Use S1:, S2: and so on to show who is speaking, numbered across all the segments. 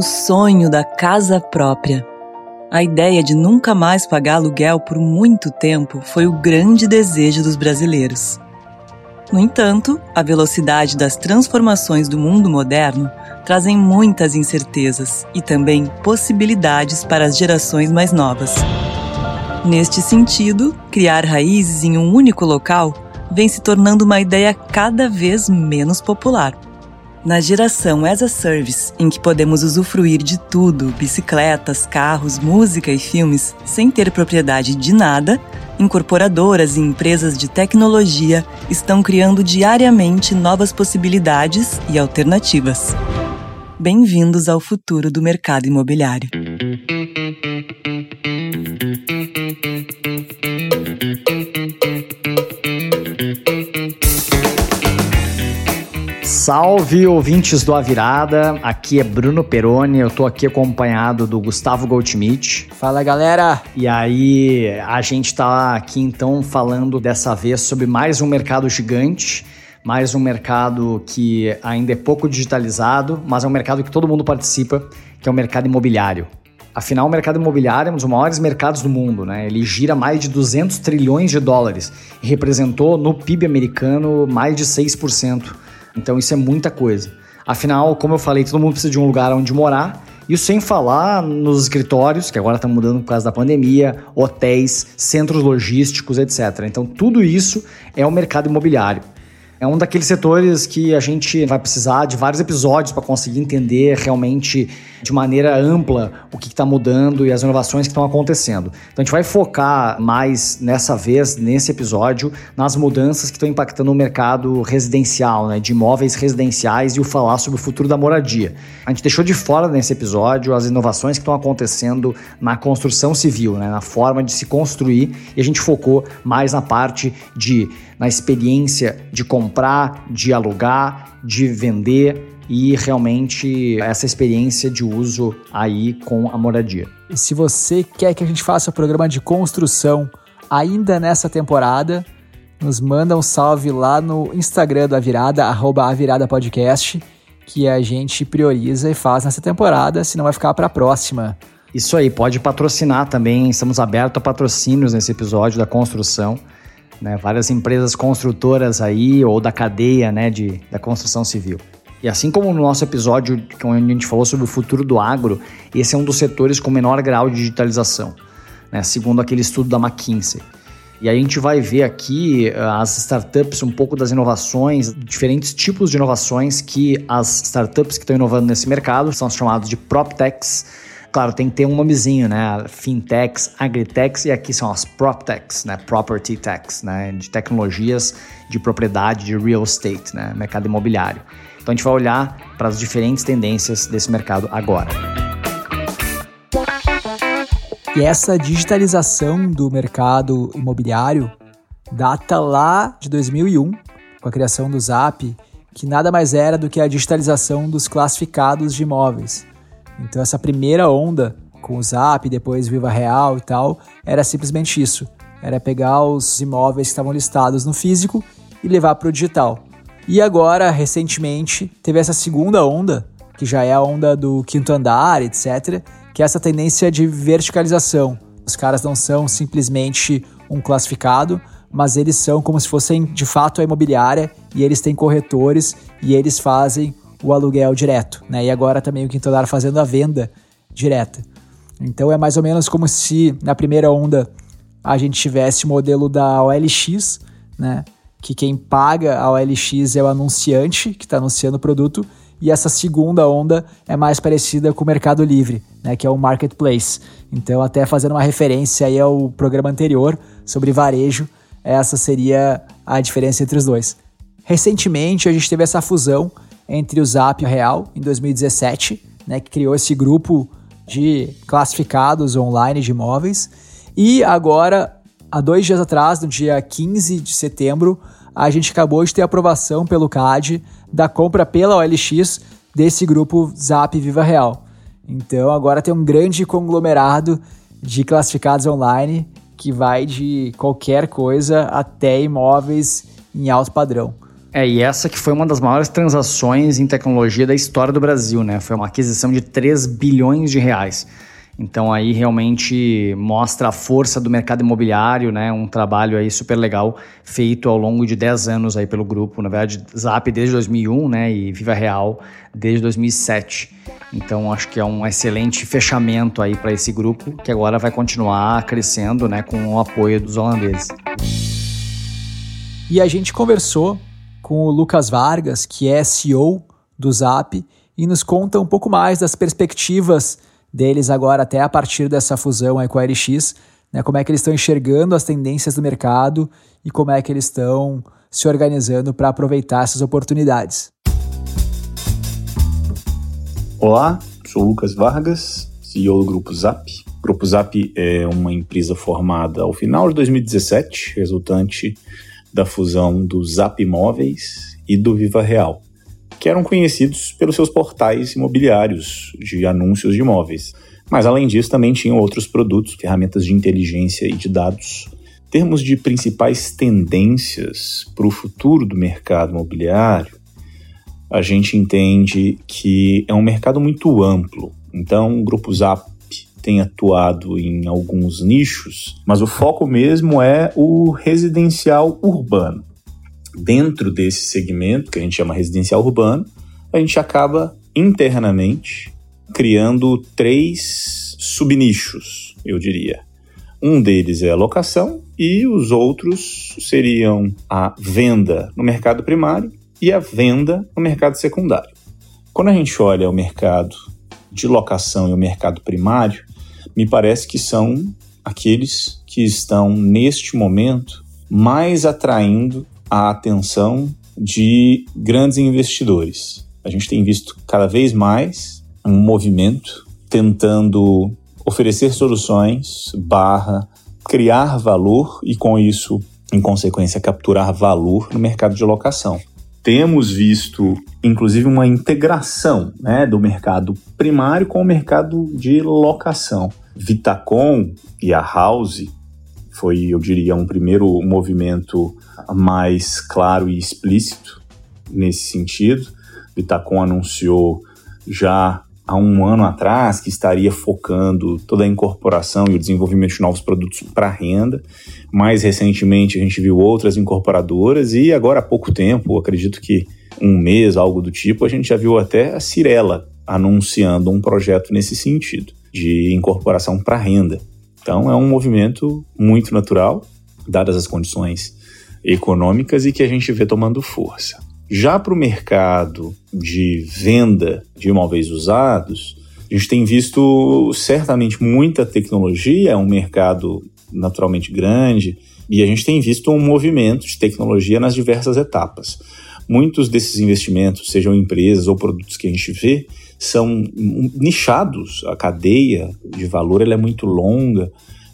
S1: o sonho da casa própria. A ideia de nunca mais pagar aluguel por muito tempo foi o grande desejo dos brasileiros. No entanto, a velocidade das transformações do mundo moderno trazem muitas incertezas e também possibilidades para as gerações mais novas. Neste sentido, criar raízes em um único local vem se tornando uma ideia cada vez menos popular. Na geração as a service, em que podemos usufruir de tudo, bicicletas, carros, música e filmes, sem ter propriedade de nada, incorporadoras e empresas de tecnologia estão criando diariamente novas possibilidades e alternativas. Bem-vindos ao futuro do mercado imobiliário.
S2: Salve ouvintes do A Virada, aqui é Bruno Peroni, eu tô aqui acompanhado do Gustavo Goldschmidt.
S3: Fala galera!
S2: E aí, a gente tá aqui então falando dessa vez sobre mais um mercado gigante, mais um mercado que ainda é pouco digitalizado, mas é um mercado que todo mundo participa, que é o mercado imobiliário. Afinal, o mercado imobiliário é um dos maiores mercados do mundo, né? Ele gira mais de 200 trilhões de dólares e representou no PIB americano mais de 6%. Então isso é muita coisa. Afinal, como eu falei, todo mundo precisa de um lugar onde morar. Isso sem falar nos escritórios, que agora estão mudando por causa da pandemia, hotéis, centros logísticos, etc. Então, tudo isso é o mercado imobiliário. É um daqueles setores que a gente vai precisar de vários episódios para conseguir entender realmente de maneira ampla o que está mudando e as inovações que estão acontecendo. Então a gente vai focar mais nessa vez, nesse episódio, nas mudanças que estão impactando o mercado residencial, né, de imóveis residenciais e o falar sobre o futuro da moradia. A gente deixou de fora nesse episódio as inovações que estão acontecendo na construção civil, né, na forma de se construir, e a gente focou mais na parte de na experiência de comprar, de alugar, de vender e realmente essa experiência de uso aí com a moradia.
S3: E se você quer que a gente faça o programa de construção ainda nessa temporada, nos manda um salve lá no Instagram da Virada, arroba a Virada Podcast, que a gente prioriza e faz nessa temporada, senão vai ficar para a próxima.
S2: Isso aí, pode patrocinar também, estamos abertos a patrocínios nesse episódio da construção né? Várias empresas construtoras aí, ou da cadeia né, de, da construção civil. E assim como no nosso episódio, onde a gente falou sobre o futuro do agro, esse é um dos setores com menor grau de digitalização, né, segundo aquele estudo da McKinsey. E a gente vai ver aqui eh, as startups, um pouco das inovações, diferentes tipos de inovações que as startups que estão inovando nesse mercado são chamados de PropTechs, Claro, tem que ter um nomezinho, né? Fintechs, Agritechs e aqui são as PropTechs, né? Property Techs, né? De tecnologias de propriedade, de real estate, né? Mercado imobiliário. Então a gente vai olhar para as diferentes tendências desse mercado agora.
S3: E essa digitalização do mercado imobiliário data lá de 2001, com a criação do Zap, que nada mais era do que a digitalização dos classificados de imóveis. Então essa primeira onda com o Zap, depois Viva Real e tal, era simplesmente isso. Era pegar os imóveis que estavam listados no físico e levar para o digital. E agora, recentemente, teve essa segunda onda, que já é a onda do quinto andar, etc., que é essa tendência de verticalização. Os caras não são simplesmente um classificado, mas eles são como se fossem de fato a imobiliária e eles têm corretores e eles fazem o aluguel direto, né? E agora também o Quinto Andar fazendo a venda direta. Então é mais ou menos como se na primeira onda a gente tivesse o modelo da OLX, né? Que quem paga a OLX é o anunciante que está anunciando o produto, e essa segunda onda é mais parecida com o Mercado Livre, né? Que é o marketplace. Então, até fazendo uma referência aí ao programa anterior sobre varejo, essa seria a diferença entre os dois. Recentemente a gente teve essa fusão entre o Zap e o Real em 2017, né, que criou esse grupo de classificados online de imóveis. E agora, há dois dias atrás, no dia 15 de setembro, a gente acabou de ter aprovação pelo CAD da compra pela OLX desse grupo Zap Viva Real. Então agora tem um grande conglomerado de classificados online que vai de qualquer coisa até imóveis em alto padrão.
S2: É, e essa que foi uma das maiores transações em tecnologia da história do Brasil, né? Foi uma aquisição de 3 bilhões de reais. Então aí realmente mostra a força do mercado imobiliário, né? Um trabalho aí super legal feito ao longo de 10 anos aí pelo grupo, na verdade, Zap desde 2001, né, e Viva Real desde 2007. Então acho que é um excelente fechamento aí para esse grupo que agora vai continuar crescendo, né, com o apoio dos holandeses.
S3: E a gente conversou com o Lucas Vargas, que é CEO do Zap, e nos conta um pouco mais das perspectivas deles agora até a partir dessa fusão aí com a RX, né, como é que eles estão enxergando as tendências do mercado e como é que eles estão se organizando para aproveitar essas oportunidades.
S4: Olá, sou Lucas Vargas, CEO do Grupo Zap. O Grupo Zap é uma empresa formada ao final de 2017, resultante da fusão do Zap Imóveis e do Viva Real que eram conhecidos pelos seus portais imobiliários de anúncios de imóveis. Mas além disso, também tinham outros produtos, ferramentas de inteligência e de dados. Termos de principais tendências para o futuro do mercado imobiliário, a gente entende que é um mercado muito amplo. Então, o Grupo Zap tem atuado em alguns nichos, mas o foco mesmo é o residencial urbano dentro desse segmento, que a gente chama residencial urbano, a gente acaba internamente criando três subnichos, eu diria. Um deles é a locação e os outros seriam a venda no mercado primário e a venda no mercado secundário. Quando a gente olha o mercado de locação e o mercado primário, me parece que são aqueles que estão neste momento mais atraindo a atenção de grandes investidores. A gente tem visto cada vez mais um movimento tentando oferecer soluções barra criar valor e com isso, em consequência, capturar valor no mercado de locação. Temos visto, inclusive, uma integração né, do mercado primário com o mercado de locação. Vitacom e a House foi, eu diria, um primeiro movimento mais claro e explícito nesse sentido. Vitacom anunciou já há um ano atrás que estaria focando toda a incorporação e o desenvolvimento de novos produtos para renda. Mais recentemente a gente viu outras incorporadoras e agora há pouco tempo, acredito que um mês, algo do tipo, a gente já viu até a Cirela anunciando um projeto nesse sentido de incorporação para renda. Então é um movimento muito natural, dadas as condições econômicas e que a gente vê tomando força. Já para o mercado de venda de imóveis usados, a gente tem visto certamente muita tecnologia, é um mercado naturalmente grande, e a gente tem visto um movimento de tecnologia nas diversas etapas. Muitos desses investimentos, sejam empresas ou produtos que a gente vê, são nichados. A cadeia de valor ela é muito longa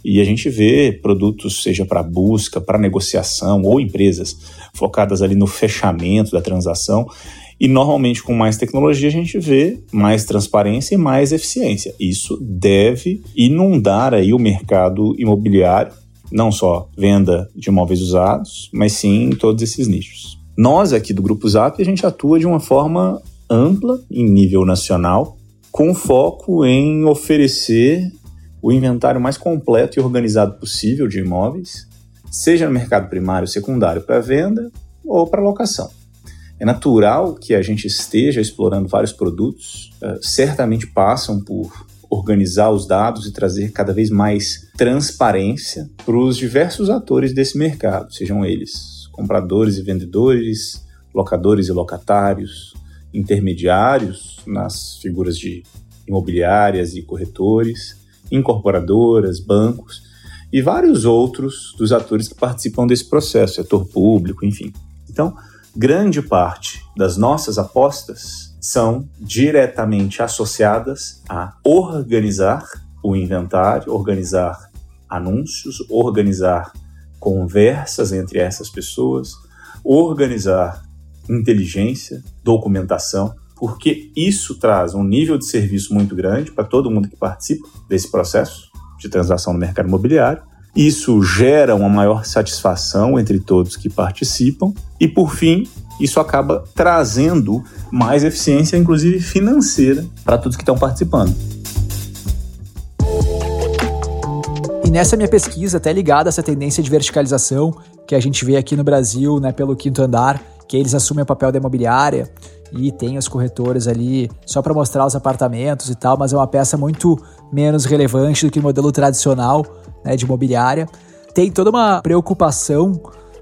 S4: e a gente vê produtos, seja para busca, para negociação ou empresas focadas ali no fechamento da transação. E normalmente com mais tecnologia a gente vê mais transparência e mais eficiência. Isso deve inundar aí o mercado imobiliário, não só venda de imóveis usados, mas sim em todos esses nichos. Nós aqui do Grupo Zap, a gente atua de uma forma ampla em nível nacional, com foco em oferecer o inventário mais completo e organizado possível de imóveis, seja no mercado primário, secundário para venda ou para locação. É natural que a gente esteja explorando vários produtos, uh, certamente passam por organizar os dados e trazer cada vez mais transparência para os diversos atores desse mercado, sejam eles compradores e vendedores, locadores e locatários, intermediários nas figuras de imobiliárias e corretores, incorporadoras, bancos e vários outros dos atores que participam desse processo, setor público, enfim. Então, grande parte das nossas apostas são diretamente associadas a organizar o inventário, organizar anúncios, organizar conversas entre essas pessoas, organizar inteligência, documentação, porque isso traz um nível de serviço muito grande para todo mundo que participa desse processo de transação no mercado imobiliário Isso gera uma maior satisfação entre todos que participam e, por fim, isso acaba trazendo mais eficiência, inclusive financeira, para todos que estão participando.
S3: E nessa minha pesquisa, até ligada a essa tendência de verticalização que a gente vê aqui no Brasil, né, pelo quinto andar, que eles assumem o papel da imobiliária e tem os corretores ali só para mostrar os apartamentos e tal, mas é uma peça muito menos relevante do que o modelo tradicional né, de imobiliária. Tem toda uma preocupação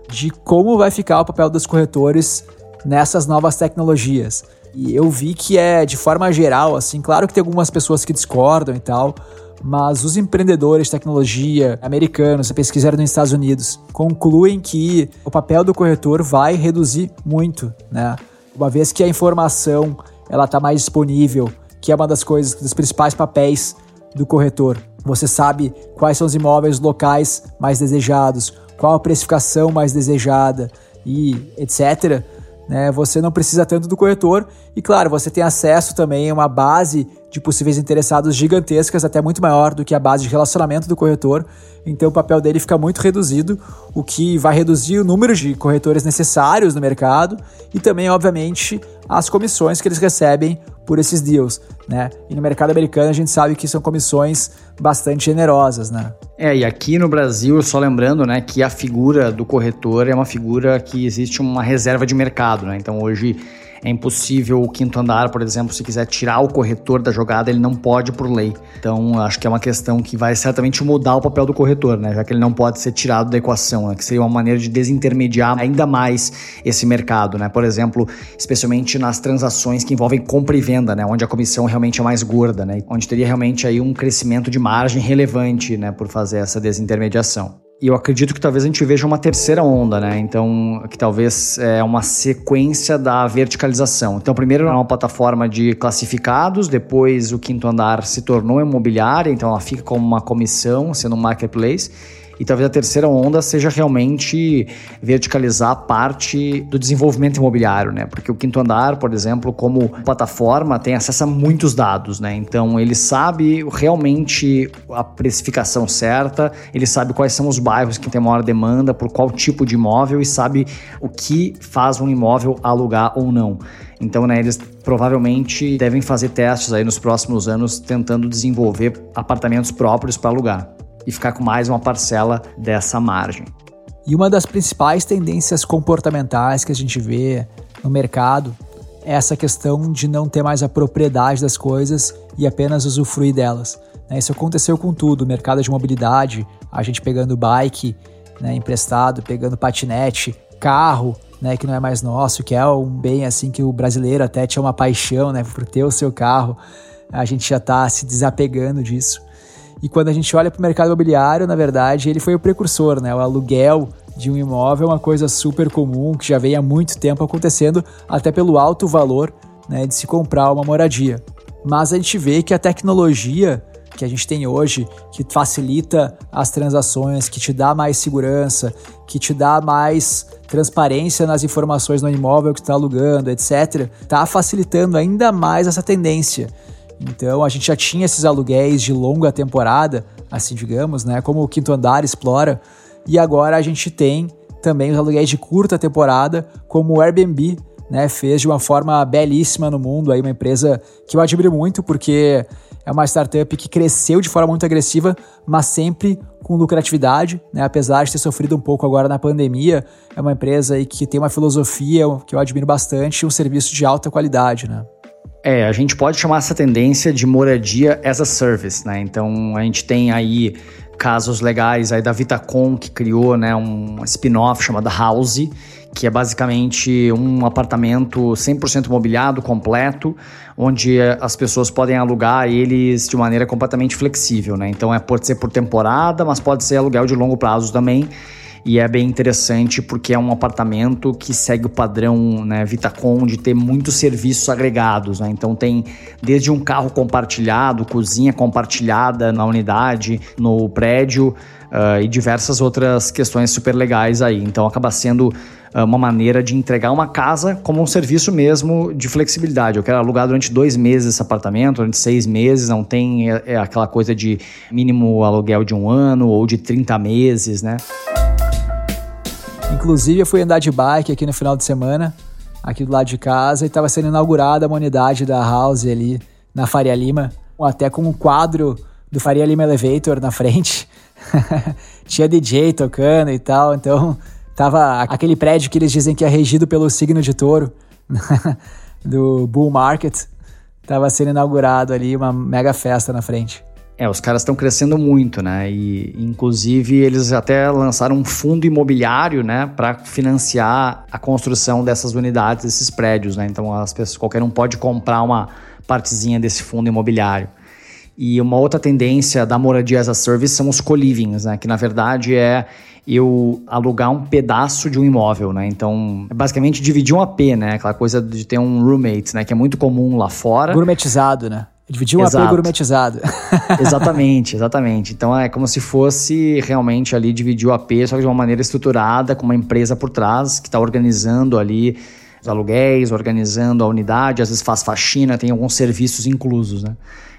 S3: de como vai ficar o papel dos corretores nessas novas tecnologias. E eu vi que é de forma geral, assim, claro que tem algumas pessoas que discordam e tal, mas os empreendedores de tecnologia americanos, pesquisaram nos Estados Unidos, concluem que o papel do corretor vai reduzir muito, né? Uma vez que a informação ela está mais disponível, que é uma das coisas, dos principais papéis do corretor. Você sabe quais são os imóveis locais mais desejados, qual a precificação mais desejada e etc. Né? Você não precisa tanto do corretor e, claro, você tem acesso também a uma base de possíveis interessados gigantescas, até muito maior do que a base de relacionamento do corretor. Então, o papel dele fica muito reduzido, o que vai reduzir o número de corretores necessários no mercado e também, obviamente, as comissões que eles recebem por esses deals, né? E no mercado americano a gente sabe que são comissões bastante generosas, né?
S2: É, e aqui no Brasil, só lembrando, né, que a figura do corretor é uma figura que existe uma reserva de mercado, né? Então hoje é impossível o quinto andar, por exemplo, se quiser tirar o corretor da jogada, ele não pode por lei. Então, acho que é uma questão que vai certamente mudar o papel do corretor, né? Já que ele não pode ser tirado da equação, né? Que seria uma maneira de desintermediar ainda mais esse mercado, né? Por exemplo, especialmente nas transações que envolvem compra e venda, né? Onde a comissão realmente é mais gorda, né? Onde teria realmente aí um crescimento de margem relevante, né? Por fazer essa desintermediação. E eu acredito que talvez a gente veja uma terceira onda, né? Então, que talvez é uma sequência da verticalização. Então, primeiro era uma plataforma de classificados, depois o quinto andar se tornou imobiliária, então ela fica como uma comissão, sendo um marketplace. E talvez a terceira onda seja realmente verticalizar a parte do desenvolvimento imobiliário, né? Porque o quinto andar, por exemplo, como plataforma, tem acesso a muitos dados, né? Então ele sabe realmente a precificação certa, ele sabe quais são os bairros que tem maior demanda, por qual tipo de imóvel e sabe o que faz um imóvel alugar ou não. Então, né, eles provavelmente devem fazer testes aí nos próximos anos tentando desenvolver apartamentos próprios para alugar e ficar com mais uma parcela dessa margem.
S3: E uma das principais tendências comportamentais que a gente vê no mercado é essa questão de não ter mais a propriedade das coisas e apenas usufruir delas. Né? Isso aconteceu com tudo, mercado de mobilidade, a gente pegando bike né, emprestado, pegando patinete, carro, né, que não é mais nosso, que é um bem assim que o brasileiro até tinha uma paixão né, por ter o seu carro. A gente já está se desapegando disso. E quando a gente olha para o mercado imobiliário, na verdade, ele foi o precursor, né? O aluguel de um imóvel é uma coisa super comum que já vem há muito tempo acontecendo, até pelo alto valor né, de se comprar uma moradia. Mas a gente vê que a tecnologia que a gente tem hoje, que facilita as transações, que te dá mais segurança, que te dá mais transparência nas informações no imóvel que está alugando, etc., está facilitando ainda mais essa tendência então a gente já tinha esses aluguéis de longa temporada, assim digamos, né? Como o Quinto Andar explora. E agora a gente tem também os aluguéis de curta temporada, como o Airbnb, né? Fez de uma forma belíssima no mundo, aí uma empresa que eu admiro muito porque é uma startup que cresceu de forma muito agressiva, mas sempre com lucratividade, né? apesar de ter sofrido um pouco agora na pandemia, é uma empresa aí que tem uma filosofia que eu admiro bastante e um serviço de alta qualidade. Né?
S2: É, a gente pode chamar essa tendência de moradia as a service, né? Então a gente tem aí casos legais aí da Vitacom que criou, né, um spin-off chamado House, que é basicamente um apartamento 100% mobiliado, completo, onde as pessoas podem alugar eles de maneira completamente flexível, né? Então é pode ser por temporada, mas pode ser aluguel de longo prazo também e é bem interessante porque é um apartamento que segue o padrão né, Vitacom de ter muitos serviços agregados. Né? Então tem desde um carro compartilhado, cozinha compartilhada na unidade, no prédio uh, e diversas outras questões super legais aí. Então acaba sendo ah, uma maneira de entregar uma casa como um serviço mesmo de flexibilidade. Eu quero alugar durante dois meses esse apartamento, durante seis meses, não tem é, é aquela coisa de mínimo aluguel de um ano ou de 30 meses, né?
S3: Inclusive, eu fui andar de bike aqui no final de semana, aqui do lado de casa, e estava sendo inaugurada uma unidade da House ali na Faria Lima, até com um quadro do Faria Lima Elevator na frente. Tinha DJ tocando e tal, então tava aquele prédio que eles dizem que é regido pelo signo de touro, do Bull Market, tava sendo inaugurado ali, uma mega festa na frente.
S2: É, os caras estão crescendo muito, né? E inclusive eles até lançaram um fundo imobiliário, né, para financiar a construção dessas unidades, desses prédios, né? Então as pessoas, qualquer um pode comprar uma partezinha desse fundo imobiliário. E uma outra tendência da moradia as a service são os co-livings, né? Que na verdade é eu alugar um pedaço de um imóvel, né? Então, é basicamente dividir um AP, né? Aquela coisa de ter um roommate, né? Que é muito comum lá fora.
S3: Gourmetizado, né? Dividir um Exato. AP gourmetizado.
S2: exatamente, exatamente. Então é como se fosse realmente ali dividir o AP, só que de uma maneira estruturada, com uma empresa por trás que está organizando ali os aluguéis, organizando a unidade, às vezes faz faxina, tem alguns serviços inclusos, né?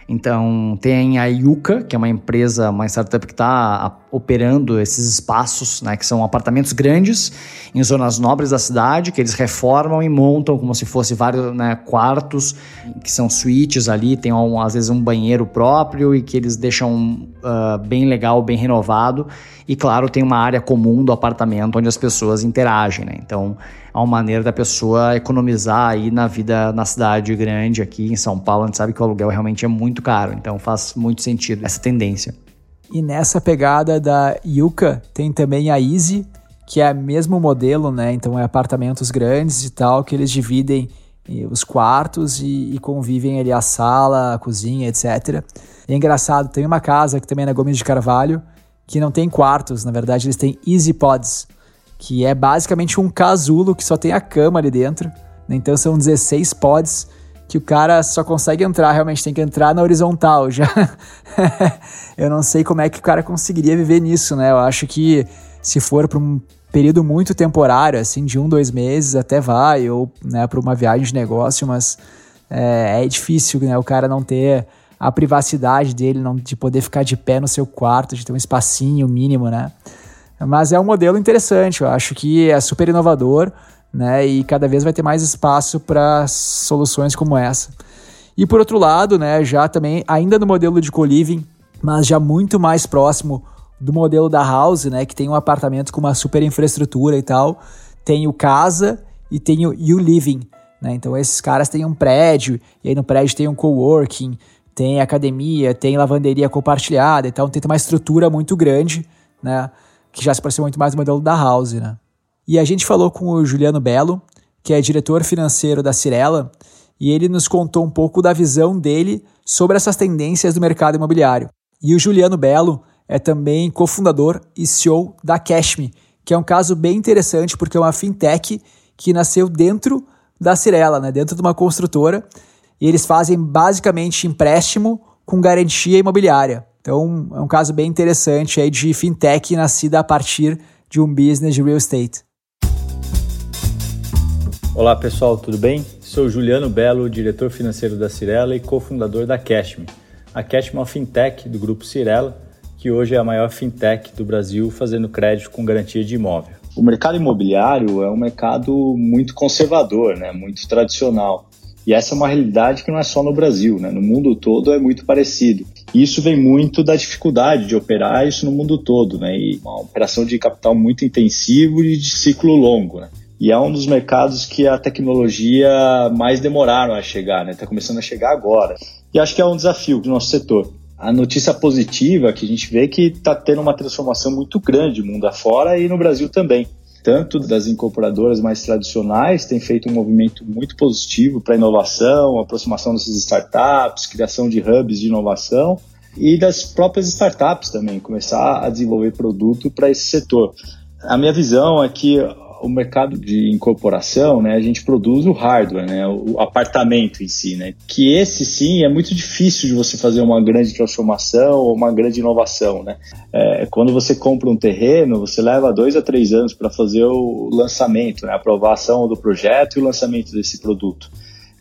S2: Então, tem a Yuka, que é uma empresa, uma startup que está operando esses espaços, né, que são apartamentos grandes em zonas nobres da cidade, que eles reformam e montam como se fosse vários né, quartos, que são suítes ali, tem um, às vezes um banheiro próprio e que eles deixam uh, bem legal, bem renovado. E claro, tem uma área comum do apartamento onde as pessoas interagem, né? Então, é uma maneira da pessoa economizar aí na vida na cidade grande aqui em São Paulo. A gente sabe que o aluguel realmente é muito caro, então faz muito sentido essa tendência.
S3: E nessa pegada da Yuka tem também a Easy, que é o mesmo modelo, né? Então é apartamentos grandes e tal, que eles dividem eh, os quartos e, e, convivem ali a sala, a cozinha, etc. É engraçado, tem uma casa que também é na Gomes de Carvalho, que não tem quartos, na verdade eles têm Easy Pods que é basicamente um casulo que só tem a cama ali dentro. Então são 16 pods que o cara só consegue entrar, realmente tem que entrar na horizontal já. eu não sei como é que o cara conseguiria viver nisso, né? Eu acho que se for para um período muito temporário, assim, de um, dois meses, até vai, ou né, para uma viagem de negócio, mas é, é, difícil, né? O cara não ter a privacidade dele, não, de poder ficar de pé no seu quarto, de ter um espacinho mínimo, né? Mas é um modelo interessante, eu acho que é super inovador, né? E cada vez vai ter mais espaço para soluções como essa. E por outro lado, né, já também, ainda no modelo de co-living, mas já muito mais próximo do modelo da House, né, que tem um apartamento com uma super infraestrutura e tal, tem o casa e tem o You Living, né? Então esses caras têm um prédio, e aí no prédio tem um coworking, tem academia, tem lavanderia compartilhada, então tem uma estrutura muito grande, né? que já se pareceu muito mais o modelo da House, né? E a gente falou com o Juliano Belo, que é diretor financeiro da Cirela, e ele nos contou um pouco da visão dele sobre essas tendências do mercado imobiliário. E o Juliano Belo é também cofundador e CEO da Cashme, que é um caso bem interessante porque é uma fintech que nasceu dentro da Cirela, né, dentro de uma construtora, e eles fazem basicamente empréstimo com garantia imobiliária. Então, é um caso bem interessante aí de fintech nascida a partir de um business de real estate.
S5: Olá pessoal, tudo bem? Sou Juliano Belo, diretor financeiro da Cirela e cofundador da Cashme. A Cashme é uma fintech do grupo Cirela, que hoje é a maior fintech do Brasil fazendo crédito com garantia de imóvel.
S4: O mercado imobiliário é um mercado muito conservador, né? muito tradicional. E essa é uma realidade que não é só no Brasil, né? no mundo todo é muito parecido. E isso vem muito da dificuldade de operar isso no mundo todo, né? E uma operação de capital muito intensivo e de ciclo longo, né? E é um dos mercados que a tecnologia mais demoraram a chegar, né? Está começando a chegar agora. E acho que é um desafio do nosso setor. A notícia positiva é que a gente vê que está tendo uma transformação muito grande mundo afora e no Brasil também tanto das incorporadoras mais tradicionais, tem feito um movimento muito positivo para inovação, aproximação dessas startups, criação de hubs de inovação e das próprias startups também, começar a desenvolver produto para esse setor. A minha visão é que
S5: o mercado de incorporação, né, a gente produz o hardware, né, o apartamento em si, né, que esse sim é muito difícil de você fazer uma grande transformação ou uma grande inovação, né. É, quando você compra um terreno, você leva dois a três anos para fazer o lançamento, né, a aprovação do projeto e o lançamento desse produto.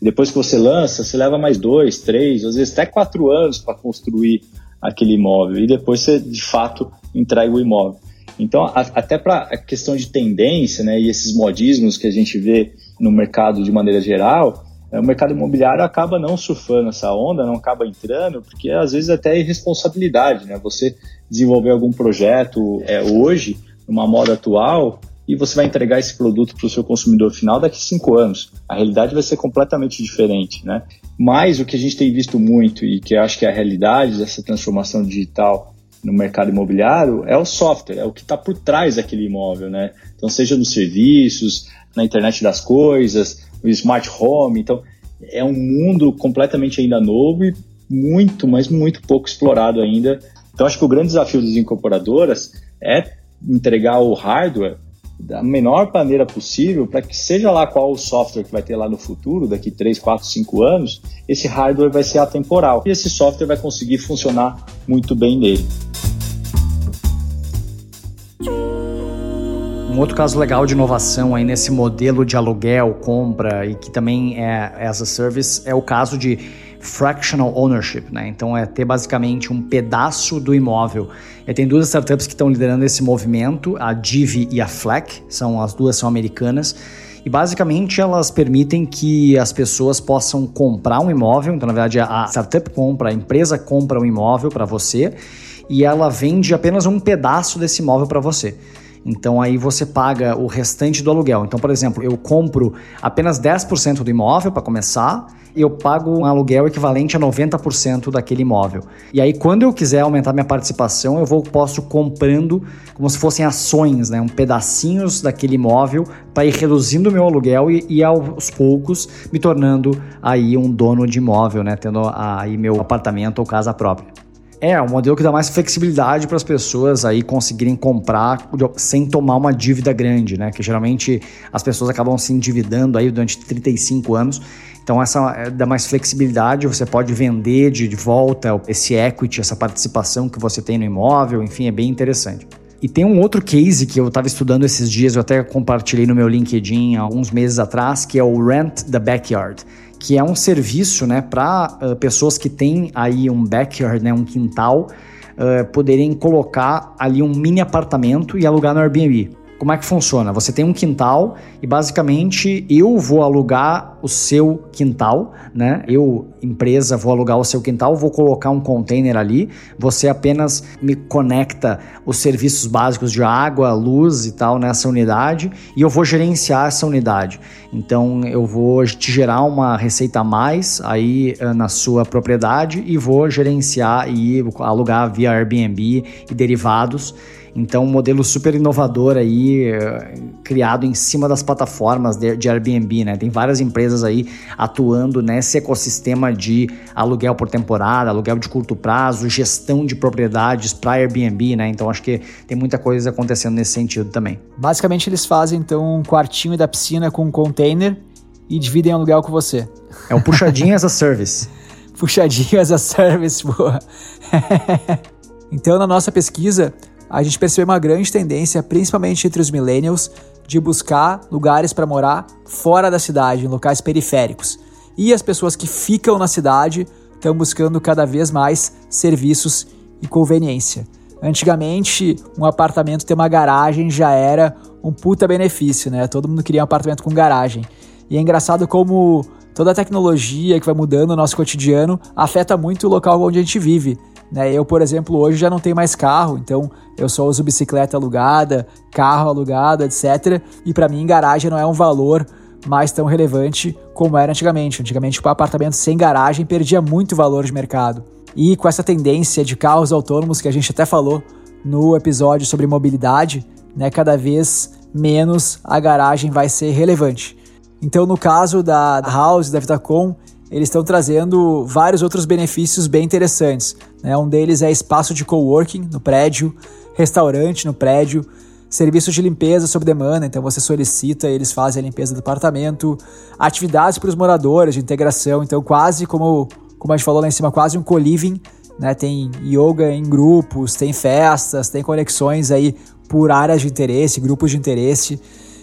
S5: depois que você lança, você leva mais dois, três, às vezes até quatro anos para construir aquele imóvel e depois você de fato entrega o imóvel. Então, a, até para a questão de tendência, né, e esses modismos que a gente vê no mercado de maneira geral, é, o mercado imobiliário acaba não surfando essa onda, não acaba entrando, porque às vezes até é irresponsabilidade, né? Você desenvolver algum projeto é, hoje, numa moda atual, e você vai entregar esse produto para o seu consumidor final daqui cinco anos. A realidade vai ser completamente diferente, né? Mas o que a gente tem visto muito e que acho que é a realidade dessa transformação digital no mercado imobiliário é o software, é o que está por trás daquele imóvel, né? Então, seja nos serviços, na internet das coisas, no smart home. Então, é um mundo completamente ainda novo e muito, mas muito pouco explorado ainda. Então, acho que o grande desafio das incorporadoras é entregar o hardware da menor maneira possível para que seja lá qual o software que vai ter lá no futuro, daqui 3, 4, 5 anos, esse hardware vai ser atemporal e esse software vai conseguir funcionar muito bem nele.
S2: Um outro caso legal de inovação aí nesse modelo de aluguel, compra e que também é as a service é o caso de fractional ownership, né? Então é ter basicamente um pedaço do imóvel. E tem duas startups que estão liderando esse movimento, a Divi e a Fleck, são as duas são americanas. E basicamente elas permitem que as pessoas possam comprar um imóvel. Então, na verdade, a startup compra, a empresa compra um imóvel para você e ela vende apenas um pedaço desse imóvel para você. Então aí você paga o restante do aluguel. Então, por exemplo, eu compro apenas 10% do imóvel para começar eu pago um aluguel equivalente a 90% daquele imóvel. E aí, quando eu quiser aumentar minha participação, eu vou posso comprando como se fossem ações, né? Um pedacinhos daquele imóvel para ir reduzindo o meu aluguel e, e, aos poucos me tornando aí um dono de imóvel, né? Tendo aí meu apartamento ou casa própria. É, um modelo que dá mais flexibilidade para as pessoas aí conseguirem comprar sem tomar uma dívida grande, né? Que geralmente as pessoas acabam se endividando aí durante 35 anos. Então essa é, dá mais flexibilidade, você pode vender de, de volta esse equity, essa participação que você tem no imóvel, enfim, é bem interessante. E tem um outro case que eu estava estudando esses dias, eu até compartilhei no meu LinkedIn alguns meses atrás, que é o Rent the Backyard que é um serviço né, para uh, pessoas que têm aí um backyard, né, um quintal, uh, poderem colocar ali um mini apartamento e alugar no Airbnb. Como é que funciona? Você tem um quintal e basicamente eu vou alugar o seu quintal, né? Eu, empresa, vou alugar o seu quintal, vou colocar um container ali. Você apenas me conecta os serviços básicos de água, luz e tal nessa unidade e eu vou gerenciar essa unidade. Então eu vou te gerar uma receita a mais aí eh, na sua propriedade e vou gerenciar e alugar via Airbnb e derivados. Então, um modelo super inovador aí, criado em cima das plataformas de, de, Airbnb, né? Tem várias empresas aí atuando nesse ecossistema de aluguel por temporada, aluguel de curto prazo, gestão de propriedades para Airbnb, né? Então, acho que tem muita coisa acontecendo nesse sentido também.
S3: Basicamente, eles fazem então um quartinho da piscina com um container e dividem aluguel com você.
S2: É um puxadinho as a service.
S3: puxadinho as a service, boa. então, na nossa pesquisa, a gente percebeu uma grande tendência, principalmente entre os millennials, de buscar lugares para morar fora da cidade, em locais periféricos. E as pessoas que ficam na cidade estão buscando cada vez mais serviços e conveniência. Antigamente, um apartamento ter uma garagem já era um puta benefício, né? Todo mundo queria um apartamento com garagem. E é engraçado como toda a tecnologia que vai mudando no nosso cotidiano afeta muito o local onde a gente vive. Né? Eu, por exemplo, hoje já não tenho mais carro, então eu só uso bicicleta alugada, carro alugado, etc. E para mim, garagem não é um valor mais tão relevante como era antigamente. Antigamente, o apartamento sem garagem perdia muito valor de mercado. E com essa tendência de carros autônomos que a gente até falou no episódio sobre mobilidade, né, cada vez menos a garagem vai ser relevante. Então, no caso da House, da Vitacom, eles estão trazendo vários outros benefícios bem interessantes. Né? Um deles é espaço de coworking no prédio, restaurante no prédio, serviços de limpeza sob demanda, então você solicita, eles fazem a limpeza do apartamento, atividades para os moradores de integração, então quase como, como a gente falou lá em cima, quase um co-living, né? Tem yoga em grupos, tem festas, tem conexões aí por áreas de interesse, grupos de interesse.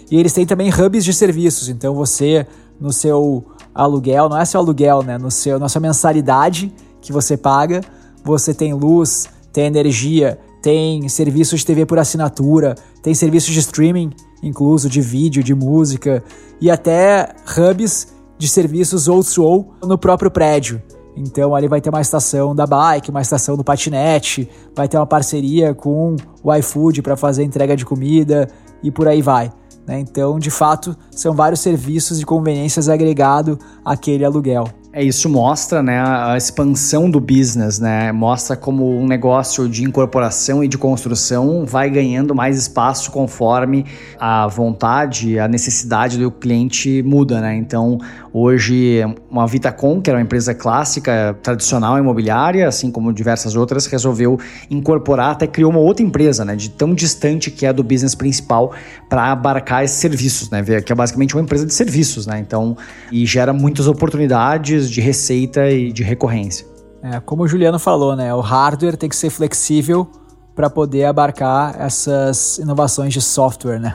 S3: E eles têm também hubs de serviços, então você no seu aluguel, não é seu aluguel, né? No seu, na sua mensalidade que você paga, você tem luz, tem energia, tem serviços de TV por assinatura, tem serviços de streaming, incluso de vídeo, de música e até hubs de serviços old soul no próprio prédio. Então ali vai ter uma estação da bike, uma estação do patinete, vai ter uma parceria com o iFood para fazer entrega de comida e por aí vai. Né? Então, de fato, são vários serviços e conveniências agregado àquele aluguel.
S2: É, isso mostra né, a expansão do business, né? Mostra como um negócio de incorporação e de construção vai ganhando mais espaço conforme a vontade, a necessidade do cliente muda, né? Então, hoje, uma Vitacom, que era uma empresa clássica, tradicional imobiliária, assim como diversas outras, resolveu incorporar, até criou uma outra empresa, né? De tão distante que é do business principal para abarcar esses serviços, né? Que é basicamente uma empresa de serviços, né? Então, e gera muitas oportunidades de receita e de recorrência.
S3: É, como o Juliano falou, né, o hardware tem que ser flexível para poder abarcar essas inovações de software, né?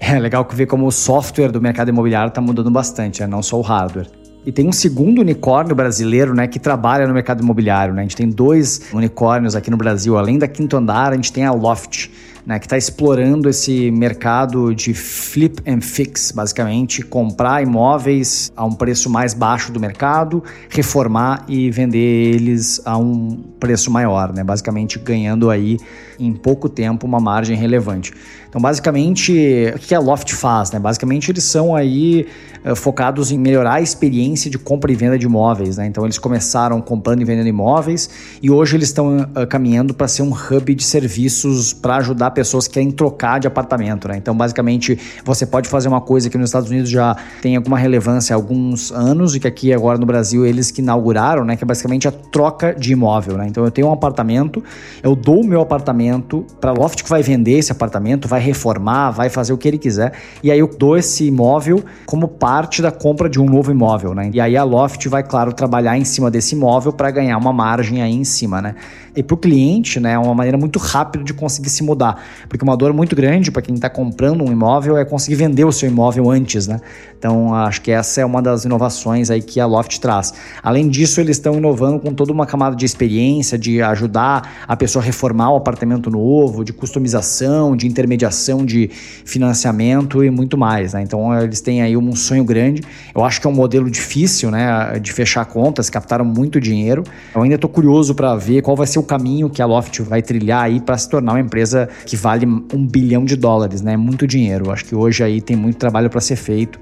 S2: É legal ver como o software do mercado imobiliário está mudando bastante, né? não só o hardware. E tem um segundo unicórnio brasileiro, né, que trabalha no mercado imobiliário, né? A gente tem dois unicórnios aqui no Brasil, além da Quinto Andar, a gente tem a Loft né, que está explorando esse mercado de flip and fix, basicamente comprar imóveis a um preço mais baixo do mercado, reformar e vender eles a um preço maior, né, basicamente ganhando aí em pouco tempo uma margem relevante. Então, basicamente, o que a Loft faz? Né? Basicamente, eles são aí uh, focados em melhorar a experiência de compra e venda de imóveis. Né? Então, eles começaram comprando e vendendo imóveis e hoje eles estão uh, caminhando para ser um hub de serviços para ajudar pessoas que querem trocar de apartamento. Né? Então, basicamente, você pode fazer uma coisa que nos Estados Unidos já tem alguma relevância há alguns anos e que aqui agora no Brasil eles que inauguraram, né? que é basicamente a troca de imóvel. Né? Então, eu tenho um apartamento, eu dou o meu apartamento para Loft que vai vender esse apartamento, vai vai reformar, vai fazer o que ele quiser. E aí eu dou esse imóvel como parte da compra de um novo imóvel, né? E aí a Loft vai, claro, trabalhar em cima desse imóvel para ganhar uma margem aí em cima, né? E para o cliente, né, é uma maneira muito rápida de conseguir se mudar. Porque uma dor muito grande para quem está comprando um imóvel é conseguir vender o seu imóvel antes, né? Então, acho que essa é uma das inovações aí que a Loft traz. Além disso, eles estão inovando com toda uma camada de experiência, de ajudar a pessoa a reformar o apartamento novo, de customização, de intermediação de financiamento e muito mais. Né? Então eles têm aí um sonho grande. Eu acho que é um modelo difícil né, de fechar contas, captaram muito dinheiro. Eu ainda estou curioso para ver qual vai ser o caminho que a Loft vai trilhar aí para se tornar uma empresa que vale um bilhão de dólares, né? Muito dinheiro. Eu acho que hoje aí tem muito trabalho para ser feito.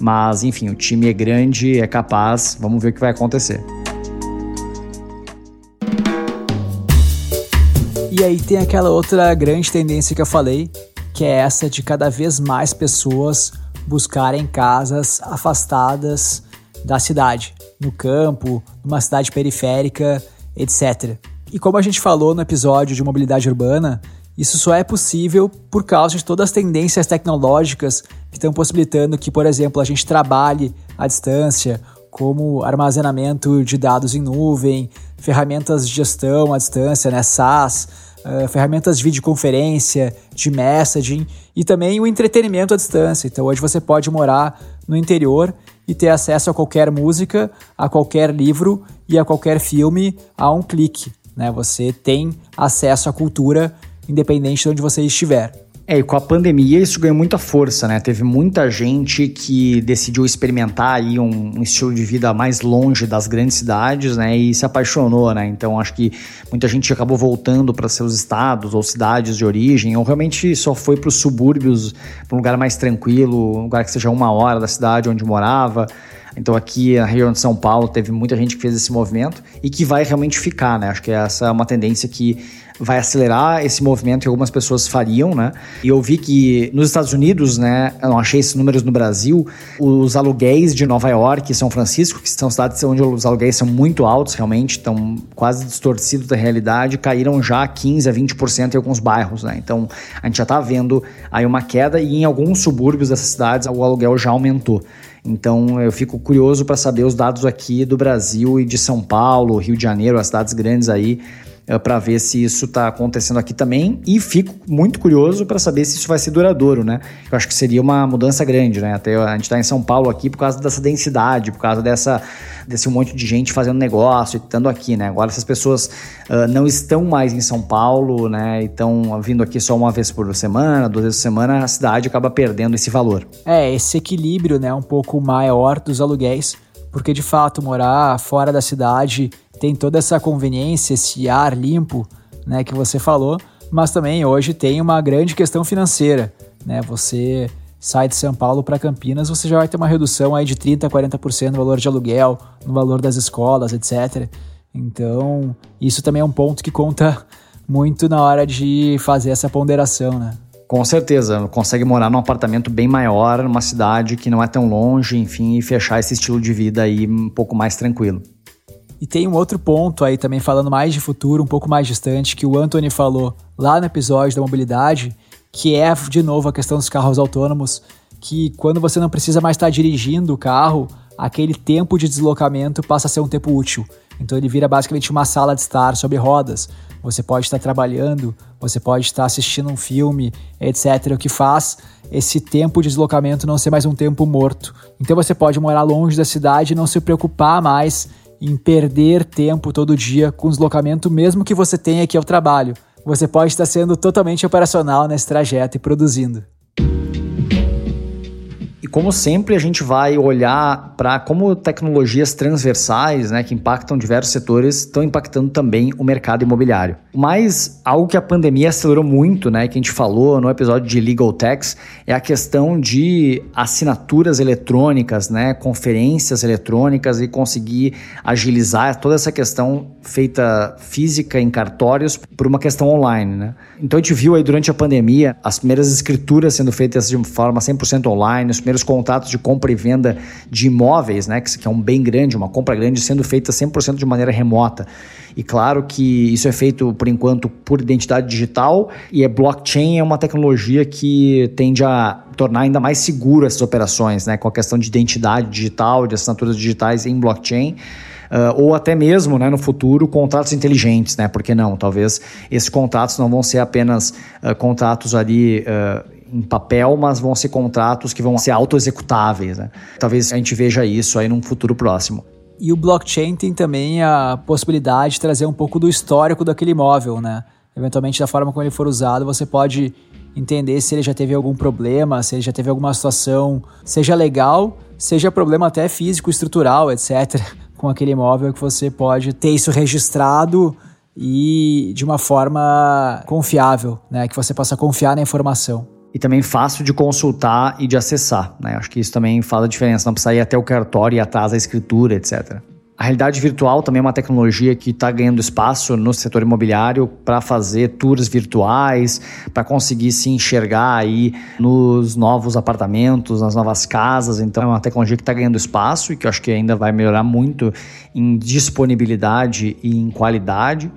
S2: Mas, enfim, o time é grande, é capaz. Vamos ver o que vai acontecer.
S3: E aí tem aquela outra grande tendência que eu falei, que é essa de cada vez mais pessoas buscarem casas afastadas da cidade, no campo, numa cidade periférica, etc. E como a gente falou no episódio de mobilidade urbana, isso só é possível por causa de todas as tendências tecnológicas que estão possibilitando que, por exemplo, a gente trabalhe à distância como armazenamento de dados em nuvem, ferramentas de gestão à distância, né, SaaS, uh, ferramentas de videoconferência, de messaging e também o entretenimento à distância. Então hoje você pode morar no interior e ter acesso a qualquer música, a qualquer livro e a qualquer filme a um clique. Né? Você tem acesso à cultura independente de onde você estiver.
S2: É, e com a pandemia isso ganhou muita força, né? Teve muita gente que decidiu experimentar aí um, um, estilo de vida mais longe das grandes cidades, né? E se apaixonou, né? Então acho que muita gente acabou voltando para seus estados ou cidades de origem, ou realmente só foi para os subúrbios, para um lugar mais tranquilo, um lugar que seja uma hora da cidade onde morava. Então aqui na região de São Paulo teve muita gente que fez esse movimento e que vai realmente ficar, né? Acho que essa é uma tendência que vai acelerar esse movimento que algumas pessoas fariam, né? E eu vi que nos Estados Unidos, né, eu não achei esses números no Brasil, os aluguéis de Nova York e São Francisco, que são cidades onde os aluguéis são muito altos, realmente, estão quase distorcidos da realidade, caíram já 15 a 20% em alguns bairros, né? Então, a gente já está vendo aí uma queda e em alguns subúrbios dessas cidades o aluguel já aumentou. Então eu fico curioso para saber os dados aqui do Brasil e de São Paulo, Rio de Janeiro, as cidades grandes aí, eh, para ver se isso está acontecendo aqui também. E fico muito curioso para saber se isso vai ser duradouro, né? Eu acho que seria uma mudança grande, né? Até a gente está em São Paulo aqui por causa dessa densidade, por causa dessa desse monte de gente fazendo negócio e estando aqui, né? Agora essas pessoas uh, não estão mais em São Paulo, né? E estão vindo aqui só uma vez por semana, duas vezes por semana, a cidade acaba perdendo esse valor.
S3: É, esse equilíbrio, né? Um pouco maior dos aluguéis, porque de fato morar fora da cidade tem toda essa conveniência, esse ar limpo, né? Que você falou, mas também hoje tem uma grande questão financeira, né? Você sai de São Paulo para Campinas, você já vai ter uma redução aí de 30% 40% no valor de aluguel, no valor das escolas, etc. Então, isso também é um ponto que conta muito na hora de fazer essa ponderação, né?
S2: Com certeza, consegue morar num apartamento bem maior, numa cidade que não é tão longe, enfim, e fechar esse estilo de vida aí um pouco mais tranquilo.
S3: E tem um outro ponto aí também falando mais de futuro, um pouco mais distante, que o Anthony falou lá no episódio da mobilidade, que é, de novo, a questão dos carros autônomos, que quando você não precisa mais estar dirigindo o carro, aquele tempo de deslocamento passa a ser um tempo útil. Então ele vira basicamente uma sala de estar sobre rodas. Você pode estar trabalhando, você pode estar assistindo um filme, etc. O que faz esse tempo de deslocamento não ser mais um tempo morto. Então você pode morar longe da cidade e não se preocupar mais em perder tempo todo dia com deslocamento, mesmo que você tenha ir ao trabalho você pode estar sendo totalmente operacional nesse trajeto e produzindo.
S2: E como sempre, a gente vai olhar para como tecnologias transversais, né, que impactam diversos setores, estão impactando também o mercado imobiliário. Mas algo que a pandemia acelerou muito, né, que a gente falou no episódio de Legal Tax, é a questão de assinaturas eletrônicas, né, conferências eletrônicas e conseguir agilizar toda essa questão feita física em cartórios por uma questão online, né? Então a gente viu aí durante a pandemia as primeiras escrituras sendo feitas de forma 100% online, os primeiros contratos de compra e venda de imóveis, né, que é um bem grande, uma compra grande sendo feita 100% de maneira remota. E claro que isso é feito por enquanto por identidade digital e é blockchain é uma tecnologia que tende a tornar ainda mais seguro essas operações, né, com a questão de identidade digital, de assinaturas digitais em blockchain. Uh, ou até mesmo né, no futuro contratos inteligentes, né? Porque não? Talvez esses contratos não vão ser apenas uh, contratos ali uh, em papel, mas vão ser contratos que vão ser auto-executáveis. Né? Talvez a gente veja isso aí num futuro próximo.
S3: E o blockchain tem também a possibilidade de trazer um pouco do histórico daquele imóvel, né? Eventualmente, da forma como ele for usado, você pode entender se ele já teve algum problema, se ele já teve alguma situação, seja legal, seja problema até físico, estrutural, etc., com aquele imóvel que você pode ter isso registrado e de uma forma confiável, né? Que você possa confiar na informação
S2: e também fácil de consultar e de acessar. Né? Acho que isso também faz a diferença, não precisa ir até o cartório e atrás da escritura, etc. A realidade virtual também é uma tecnologia que está ganhando espaço no setor imobiliário para fazer tours virtuais, para conseguir se enxergar aí nos novos apartamentos, nas novas casas. Então é uma tecnologia que está ganhando espaço e que eu acho que ainda vai melhorar muito em disponibilidade e em qualidade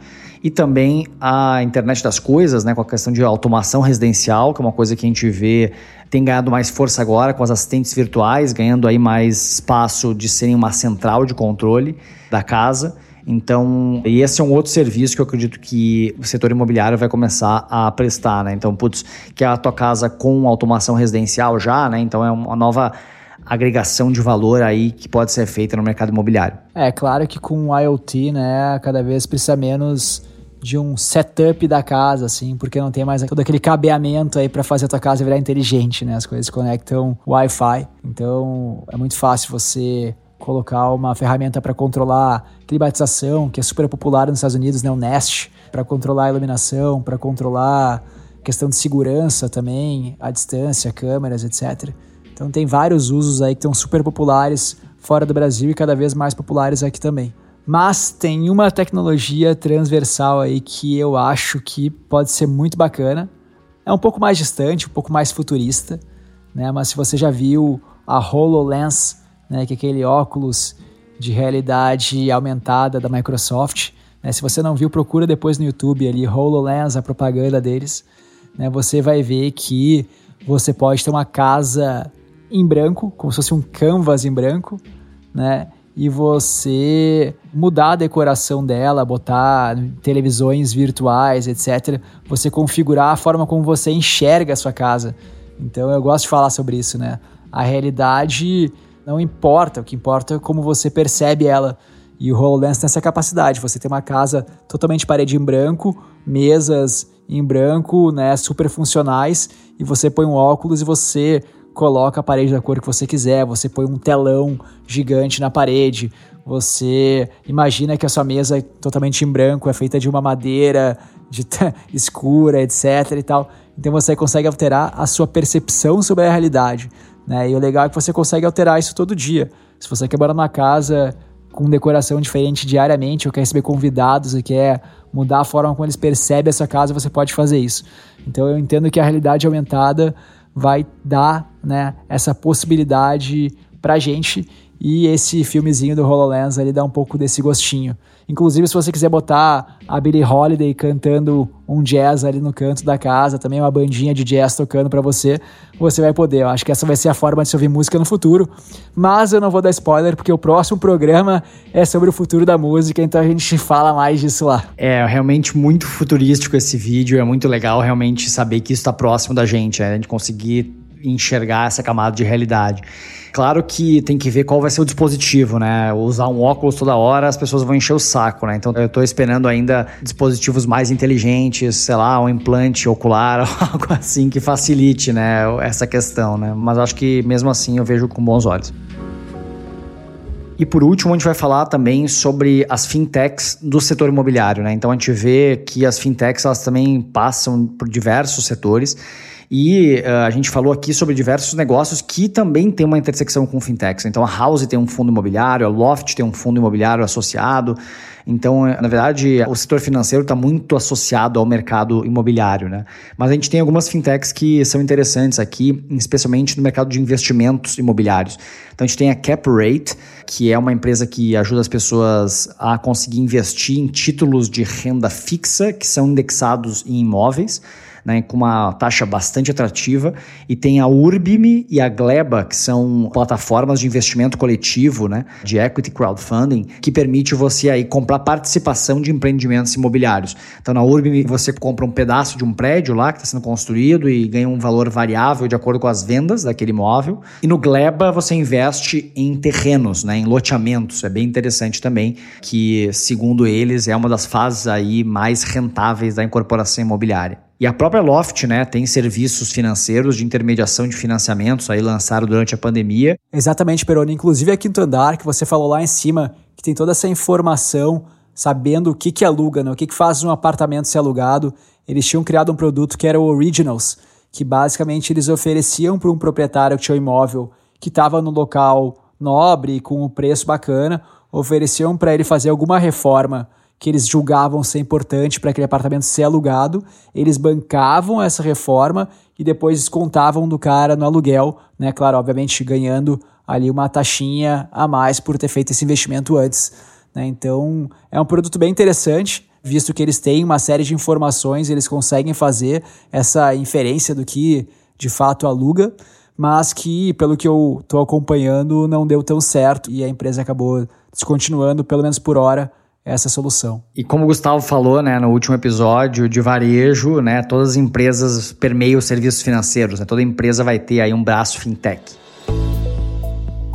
S2: e também a internet das coisas, né, com a questão de automação residencial, que é uma coisa que a gente vê tem ganhado mais força agora com as assistentes virtuais, ganhando aí mais espaço de serem uma central de controle da casa. Então, e esse é um outro serviço que eu acredito que o setor imobiliário vai começar a prestar, né? Então, putz, que é a tua casa com automação residencial já, né? Então é uma nova agregação de valor aí que pode ser feita no mercado imobiliário.
S3: É claro que com o IoT, né, cada vez precisa menos de um setup da casa, assim, porque não tem mais todo aquele cabeamento aí para fazer a tua casa virar inteligente, né? As coisas conectam Wi-Fi. Então é muito fácil você colocar uma ferramenta para controlar climatização, que é super popular nos Estados Unidos, né? O Nest, para controlar a iluminação, para controlar questão de segurança também, a distância, câmeras, etc. Então tem vários usos aí que estão super populares fora do Brasil e cada vez mais populares aqui também. Mas tem uma tecnologia transversal aí que eu acho que pode ser muito bacana. É um pouco mais distante, um pouco mais futurista, né? Mas se você já viu a HoloLens, né, que é aquele óculos de realidade aumentada da Microsoft, né? Se você não viu, procura depois no YouTube ali HoloLens, a propaganda deles. Né? Você vai ver que você pode ter uma casa em branco, como se fosse um canvas em branco, né? E você mudar a decoração dela, botar televisões virtuais, etc. Você configurar a forma como você enxerga a sua casa. Então eu gosto de falar sobre isso, né? A realidade não importa, o que importa é como você percebe ela. E o HoloLens tem essa capacidade, você tem uma casa totalmente parede em branco, mesas em branco, né, super funcionais, e você põe um óculos e você coloca a parede da cor que você quiser, você põe um telão gigante na parede, você imagina que a sua mesa é totalmente em branco, é feita de uma madeira de escura, etc e tal. Então você consegue alterar a sua percepção sobre a realidade, né? E o legal é que você consegue alterar isso todo dia. Se você quer morar numa casa com decoração diferente diariamente, ou quer receber convidados e quer mudar a forma como eles percebem essa casa, você pode fazer isso. Então eu entendo que a realidade aumentada vai dar né, essa possibilidade pra gente e esse filmezinho do HoloLens ali dá um pouco desse gostinho. Inclusive, se você quiser botar a Billie Holiday cantando um jazz ali no canto da casa, também uma bandinha de jazz tocando para você, você vai poder. Eu acho que essa vai ser a forma de se ouvir música no futuro. Mas eu não vou dar spoiler, porque o próximo programa é sobre o futuro da música, então a gente fala mais disso lá.
S2: É realmente muito futurístico esse vídeo, é muito legal realmente saber que isso está próximo da gente, né? a gente conseguir enxergar essa camada de realidade. Claro que tem que ver qual vai ser o dispositivo, né? Usar um óculos toda hora, as pessoas vão encher o saco, né? Então eu tô esperando ainda dispositivos mais inteligentes, sei lá, um implante ocular, algo assim que facilite, né, essa questão, né? Mas acho que mesmo assim eu vejo com bons olhos. E por último, a gente vai falar também sobre as fintechs do setor imobiliário, né? Então a gente vê que as fintechs elas também passam por diversos setores e uh, a gente falou aqui sobre diversos negócios que também têm uma intersecção com fintechs. Então a House tem um fundo imobiliário, a Loft tem um fundo imobiliário associado. Então, na verdade, o setor financeiro está muito associado ao mercado imobiliário, né? Mas a gente tem algumas fintechs que são interessantes aqui, especialmente no mercado de investimentos imobiliários. Então, a gente tem a CapRate, que é uma empresa que ajuda as pessoas a conseguir investir em títulos de renda fixa que são indexados em imóveis né, com uma taxa bastante atrativa. E tem a Urbime e a Gleba, que são plataformas de investimento coletivo, né, de equity crowdfunding, que permite você aí comprar participação de empreendimentos imobiliários. Então, na Urbime, você compra um pedaço de um prédio lá que está sendo construído e ganha um valor variável de acordo com as vendas daquele imóvel. E no Gleba, você investe em terrenos, né, em loteamentos. É bem interessante também, que, segundo eles, é uma das fases aí mais rentáveis da incorporação imobiliária. E a própria Loft, né, tem serviços financeiros de intermediação de financiamentos aí lançaram durante a pandemia.
S3: Exatamente, Peroni. Inclusive a Quinto Andar, que você falou lá em cima, que tem toda essa informação, sabendo o que que aluga, né, o que que faz um apartamento ser alugado. Eles tinham criado um produto que era o Originals, que basicamente eles ofereciam para um proprietário que tinha um imóvel que estava no local nobre, com um preço bacana, ofereciam para ele fazer alguma reforma que eles julgavam ser importante para aquele apartamento ser alugado, eles bancavam essa reforma e depois descontavam do cara no aluguel, né? Claro, obviamente ganhando ali uma taxinha a mais por ter feito esse investimento antes. Né? Então é um produto bem interessante, visto que eles têm uma série de informações, eles conseguem fazer essa inferência do que de fato aluga, mas que, pelo que eu estou acompanhando, não deu tão certo e a empresa acabou descontinuando, pelo menos por hora, essa solução.
S2: E como o Gustavo falou, né, no último episódio de varejo, né, todas as empresas permeiam serviços financeiros, né, toda empresa vai ter aí um braço fintech.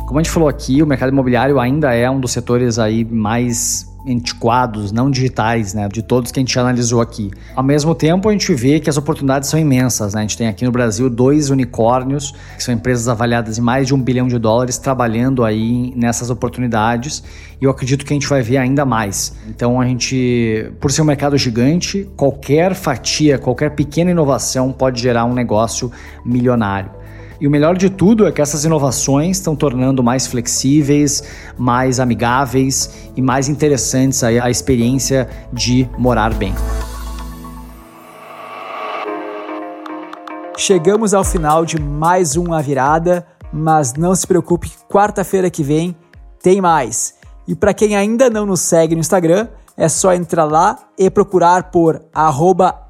S2: Como a gente falou aqui, o mercado imobiliário ainda é um dos setores aí mais antiquados, não digitais, né, de todos que a gente analisou aqui. Ao mesmo tempo, a gente vê que as oportunidades são imensas, né? A gente tem aqui no Brasil dois unicórnios, que são empresas avaliadas em mais de um bilhão de dólares, trabalhando aí nessas oportunidades, e eu acredito que a gente vai ver ainda mais. Então, a gente, por ser um mercado gigante, qualquer fatia, qualquer pequena inovação pode gerar um negócio milionário. E o melhor de tudo é que essas inovações estão tornando mais flexíveis, mais amigáveis e mais interessantes a, a experiência de morar bem.
S3: Chegamos ao final de mais um A Virada, mas não se preocupe, quarta-feira que vem tem mais. E para quem ainda não nos segue no Instagram, é só entrar lá e procurar por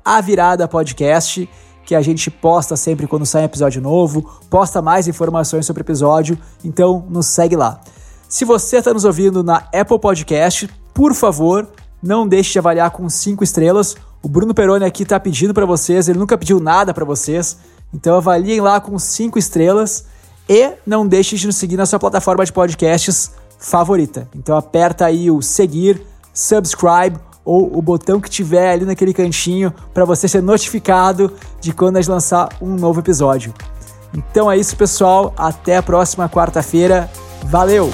S3: @aviradapodcast, que a gente posta sempre quando sai um episódio novo, posta mais informações sobre o episódio, então nos segue lá. Se você está nos ouvindo na Apple Podcast, por favor, não deixe de avaliar com cinco estrelas o Bruno Peroni aqui está pedindo para vocês, ele nunca pediu nada para vocês. Então avaliem lá com cinco estrelas e não deixe de nos seguir na sua plataforma de podcasts favorita. Então aperta aí o seguir, subscribe ou o botão que tiver ali naquele cantinho para você ser notificado de quando gente lançar um novo episódio. Então é isso, pessoal. Até a próxima quarta-feira. Valeu!